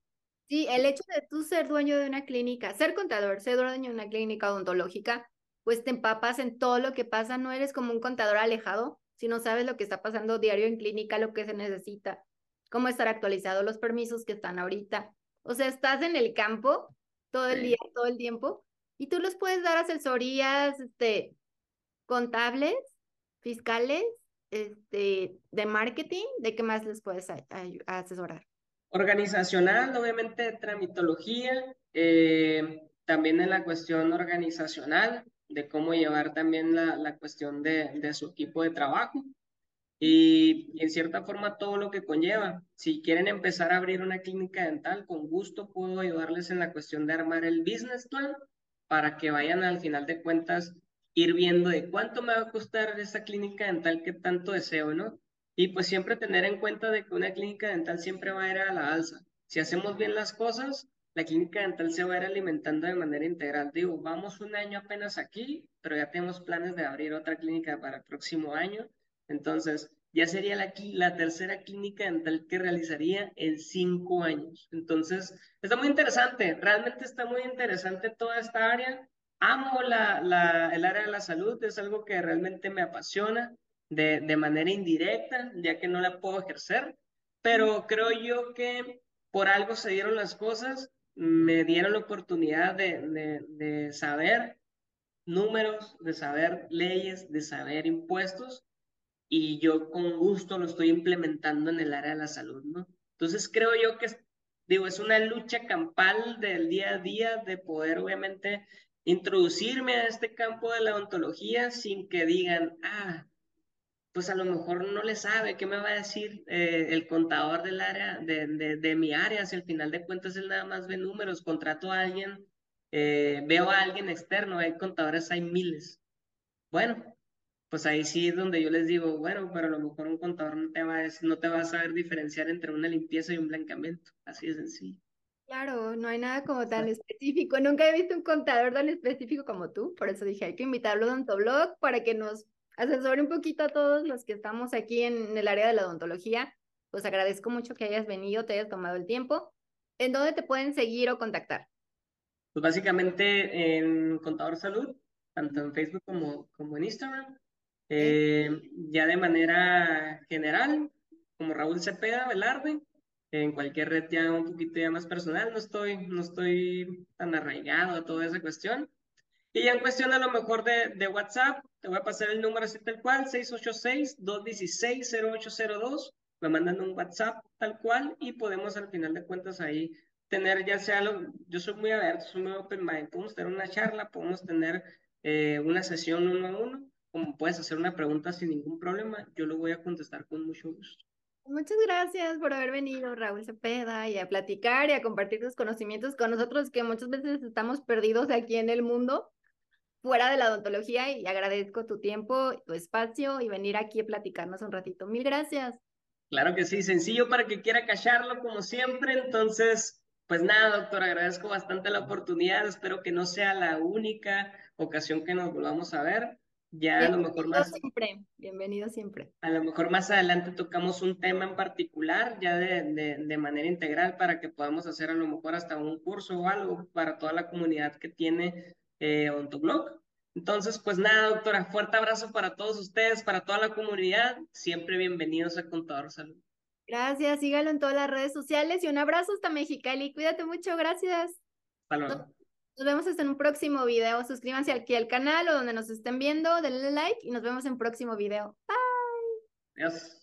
Speaker 1: Sí, el hecho de tú ser dueño de una clínica, ser contador, ser dueño de una clínica odontológica, pues te empapas en todo lo que pasa, no eres como un contador alejado, sino sabes lo que está pasando diario en clínica, lo que se necesita, cómo estar actualizado, los permisos que están ahorita. O sea, estás en el campo todo el día, todo el tiempo, y tú los puedes dar asesorías este, contables, fiscales, este, de marketing, ¿de qué más les puedes asesorar?
Speaker 2: Organizacional, obviamente, tramitología, eh, también en la cuestión organizacional, de cómo llevar también la, la cuestión de, de, su equipo de trabajo y, y, en cierta forma todo lo que conlleva. Si quieren empezar a abrir una clínica dental, con gusto puedo ayudarles en la cuestión de armar el business plan para que vayan al final de cuentas ir viendo de cuánto me va a costar esa clínica dental que tanto deseo, ¿no? Y pues siempre tener en cuenta de que una clínica dental siempre va a ir a la alza. Si hacemos bien las cosas, la clínica dental se va a ir alimentando de manera integral. Digo, vamos un año apenas aquí, pero ya tenemos planes de abrir otra clínica para el próximo año. Entonces, ya sería la, la tercera clínica dental que realizaría en cinco años. Entonces, está muy interesante, realmente está muy interesante toda esta área. Amo la, la, el área de la salud, es algo que realmente me apasiona de, de manera indirecta, ya que no la puedo ejercer, pero creo yo que por algo se dieron las cosas me dieron la oportunidad de, de, saber números, de saber leyes, de saber impuestos, y yo con gusto lo estoy implementando en el área de la salud, ¿no? Entonces creo yo que, digo, es una lucha campal del día a día de poder, obviamente, introducirme a este campo de la ontología sin que digan, ah, pues a lo mejor no le sabe qué me va a decir eh, el contador del área, de, de, de, mi área, si al final de cuentas él nada más ve números, contrato a alguien, eh, veo a alguien externo, hay contadores, hay miles. Bueno, pues ahí sí es donde yo les digo, bueno, pero a lo mejor un contador no te va a, no te va a saber diferenciar entre una limpieza y un blancamiento, así de sencillo.
Speaker 1: Claro, no hay nada como tan específico. Nunca he visto un contador tan específico como tú, por eso dije, hay que invitarlo a Ontoblog para que nos asesore un poquito a todos los que estamos aquí en el área de la odontología. Pues agradezco mucho que hayas venido, te hayas tomado el tiempo. ¿En dónde te pueden seguir o contactar?
Speaker 2: Pues básicamente en Contador Salud, tanto en Facebook como, como en Instagram. Eh, ya de manera general, como Raúl Cepeda Velarde, en cualquier red ya un poquito ya más personal, no estoy, no estoy tan arraigado a toda esa cuestión. Y en cuestión a lo mejor de, de WhatsApp, te voy a pasar el número así tal cual, 686-216-0802. Me mandan un WhatsApp tal cual y podemos al final de cuentas ahí tener ya sea lo, yo soy muy abierto, soy muy open mind, podemos tener una charla, podemos tener eh, una sesión uno a uno, como puedes hacer una pregunta sin ningún problema, yo lo voy a contestar con mucho gusto.
Speaker 1: Muchas gracias por haber venido, Raúl Cepeda, y a platicar y a compartir tus conocimientos con nosotros que muchas veces estamos perdidos aquí en el mundo fuera de la odontología y agradezco tu tiempo, tu espacio y venir aquí a platicarnos un ratito. Mil gracias.
Speaker 2: Claro que sí, sencillo para que quiera callarlo como siempre. Entonces, pues nada, doctor, agradezco bastante la oportunidad. Espero que no sea la única ocasión que nos volvamos a ver. Ya a lo mejor más.
Speaker 1: Siempre, bienvenido siempre.
Speaker 2: A lo mejor más adelante tocamos un tema en particular, ya de, de, de, manera integral, para que podamos hacer a lo mejor hasta un curso o algo para toda la comunidad que tiene eh, blog Entonces, pues nada, doctora, fuerte abrazo para todos ustedes, para toda la comunidad. Siempre bienvenidos a Contador Salud.
Speaker 1: Gracias, sígalo en todas las redes sociales y un abrazo hasta Mexicali. Cuídate mucho, gracias.
Speaker 2: Hasta luego.
Speaker 1: Nos vemos hasta en un próximo video. Suscríbanse aquí al canal o donde nos estén viendo, denle like y nos vemos en un próximo video. Bye.
Speaker 2: Adiós.